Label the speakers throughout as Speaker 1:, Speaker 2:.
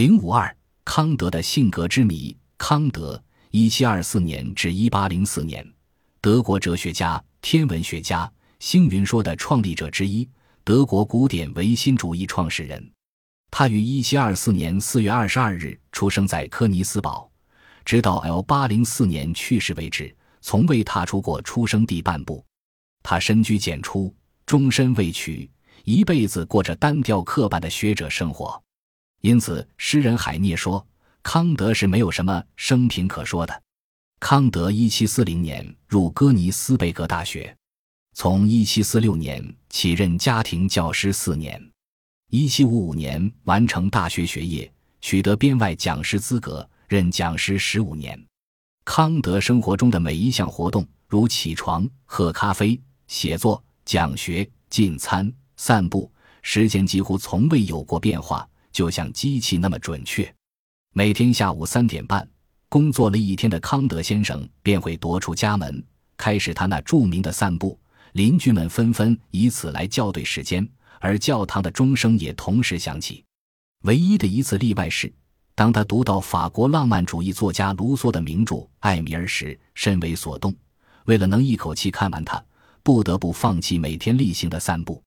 Speaker 1: 零五二，康德的性格之谜。康德（一七二四年至一八零四年），德国哲学家、天文学家，星云说的创立者之一，德国古典唯心主义创始人。他于一七二四年四月二十二日出生在科尼斯堡，直到 L 八零四年去世为止，从未踏出过出生地半步。他深居简出，终身未娶，一辈子过着单调刻板的学者生活。因此，诗人海涅说，康德是没有什么生平可说的。康德一七四零年入哥尼斯贝格大学，从一七四六年起任家庭教师四年，一七五五年完成大学学业，取得编外讲师资格，任讲师十五年。康德生活中的每一项活动，如起床、喝咖啡、写作、讲学、进餐、散步，时间几乎从未有过变化。就像机器那么准确。每天下午三点半，工作了一天的康德先生便会踱出家门，开始他那著名的散步。邻居们纷纷以此来校对时间，而教堂的钟声也同时响起。唯一的一次例外是，当他读到法国浪漫主义作家卢梭的名著《艾米尔》时，甚为所动。为了能一口气看完它，不得不放弃每天例行的散步。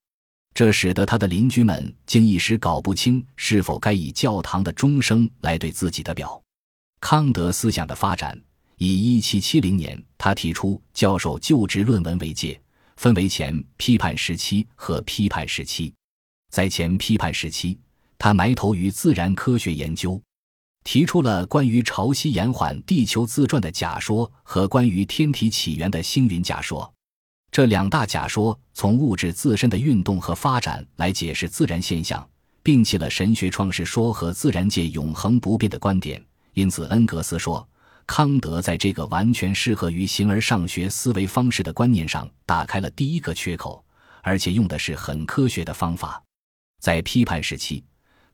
Speaker 1: 这使得他的邻居们竟一时搞不清是否该以教堂的钟声来对自己的表。康德思想的发展，以1770年他提出教授就职论文为界，分为前批判时期和批判时期。在前批判时期，他埋头于自然科学研究，提出了关于潮汐延缓地球自转的假说和关于天体起源的星云假说。这两大假说从物质自身的运动和发展来解释自然现象，摒弃了神学创世说和自然界永恒不变的观点。因此，恩格斯说，康德在这个完全适合于形而上学思维方式的观念上打开了第一个缺口，而且用的是很科学的方法。在批判时期，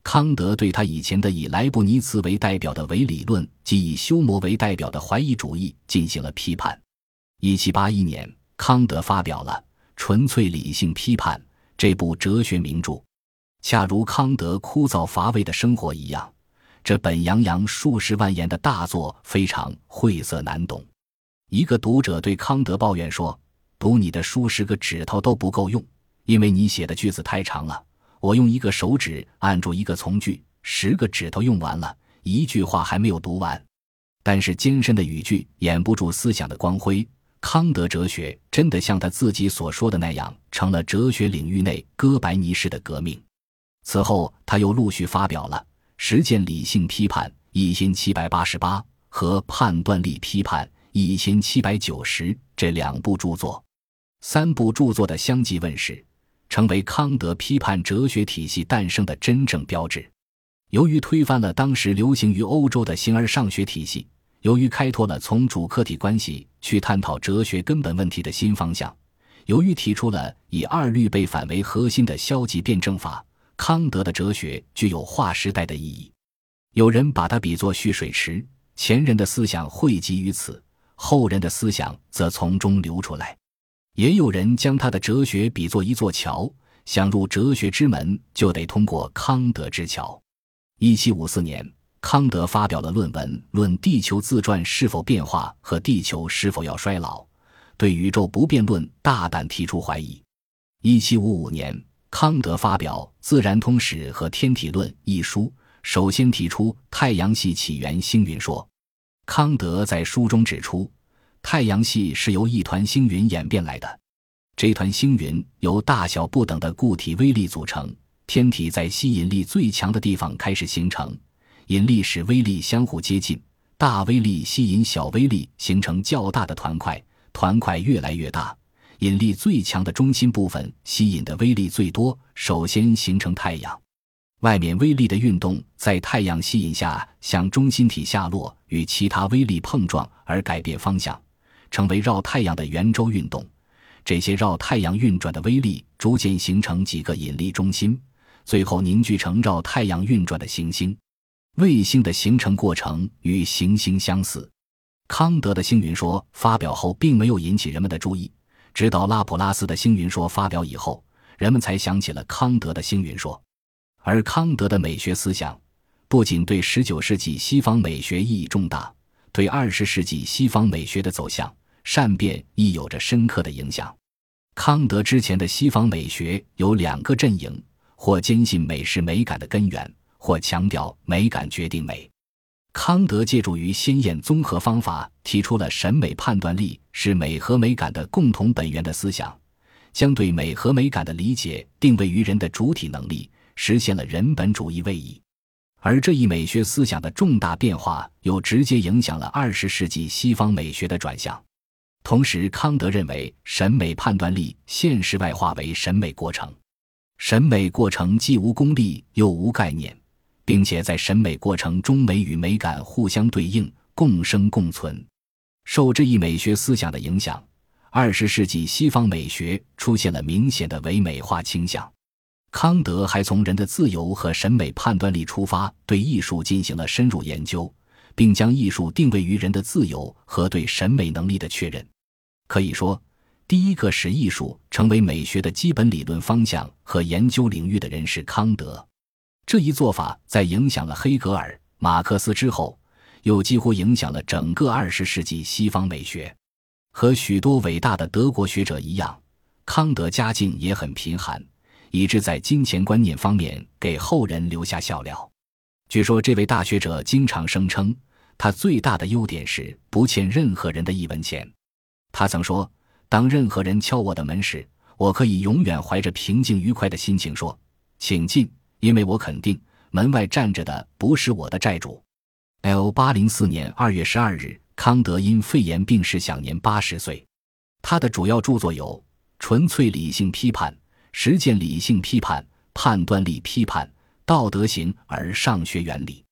Speaker 1: 康德对他以前的以莱布尼茨为代表的唯理论及以休谟为代表的怀疑主义进行了批判。一七八一年。康德发表了《纯粹理性批判》这部哲学名著，恰如康德枯燥乏味的生活一样，这本洋洋数十万言的大作非常晦涩难懂。一个读者对康德抱怨说：“读你的书十个指头都不够用，因为你写的句子太长了。我用一个手指按住一个从句，十个指头用完了，一句话还没有读完。但是艰深的语句掩不住思想的光辉。”康德哲学真的像他自己所说的那样，成了哲学领域内哥白尼式的革命。此后，他又陆续发表了《实践理性批判》一千七百八十八和《判断力批判》一千七百九十这两部著作。三部著作的相继问世，成为康德批判哲学体系诞生的真正标志。由于推翻了当时流行于欧洲的形而上学体系。由于开拓了从主客体关系去探讨哲学根本问题的新方向，由于提出了以二律背反为核心的消极辩证法，康德的哲学具有划时代的意义。有人把它比作蓄水池，前人的思想汇集于此，后人的思想则从中流出来；也有人将他的哲学比作一座桥，想入哲学之门就得通过康德之桥。一七五四年。康德发表了论文《论地球自转是否变化和地球是否要衰老》，对宇宙不变论大胆提出怀疑。一七五五年，康德发表《自然通史》和《天体论》一书，首先提出太阳系起源星云说。康德在书中指出，太阳系是由一团星云演变来的，这团星云由大小不等的固体微粒组成，天体在吸引力最强的地方开始形成。引力使微粒相互接近，大微粒吸引小微粒，形成较大的团块，团块越来越大，引力最强的中心部分吸引的微粒最多，首先形成太阳。外面微粒的运动在太阳吸引下向中心体下落，与其他微粒碰撞而改变方向，成为绕太阳的圆周运动。这些绕太阳运转的微粒逐渐形成几个引力中心，最后凝聚成绕太阳运转的行星。卫星的形成过程与行星相似。康德的星云说发表后，并没有引起人们的注意，直到拉普拉斯的星云说发表以后，人们才想起了康德的星云说。而康德的美学思想，不仅对十九世纪西方美学意义重大，对二十世纪西方美学的走向善变亦有着深刻的影响。康德之前的西方美学有两个阵营，或坚信美是美感的根源，或强调美感决定美。康德借助于先验综合方法，提出了审美判断力是美和美感的共同本源的思想，将对美和美感的理解定位于人的主体能力，实现了人本主义位移。而这一美学思想的重大变化，又直接影响了二十世纪西方美学的转向。同时，康德认为审美判断力现实外化为审美过程，审美过程既无功利又无概念。并且在审美过程中，美与美感互相对应，共生共存。受这一美学思想的影响，二十世纪西方美学出现了明显的唯美化倾向。康德还从人的自由和审美判断力出发，对艺术进行了深入研究，并将艺术定位于人的自由和对审美能力的确认。可以说，第一个使艺术成为美学的基本理论方向和研究领域的人是康德。这一做法在影响了黑格尔、马克思之后，又几乎影响了整个二十世纪西方美学。和许多伟大的德国学者一样，康德家境也很贫寒，以致在金钱观念方面给后人留下笑料。据说，这位大学者经常声称，他最大的优点是不欠任何人的一文钱。他曾说：“当任何人敲我的门时，我可以永远怀着平静愉快的心情说，请进。”因为我肯定门外站着的不是我的债主。L 八零四年二月十二日，康德因肺炎病逝，享年八十岁。他的主要著作有《纯粹理性批判》《实践理性批判》《判断力批判》《道德型而上学原理》。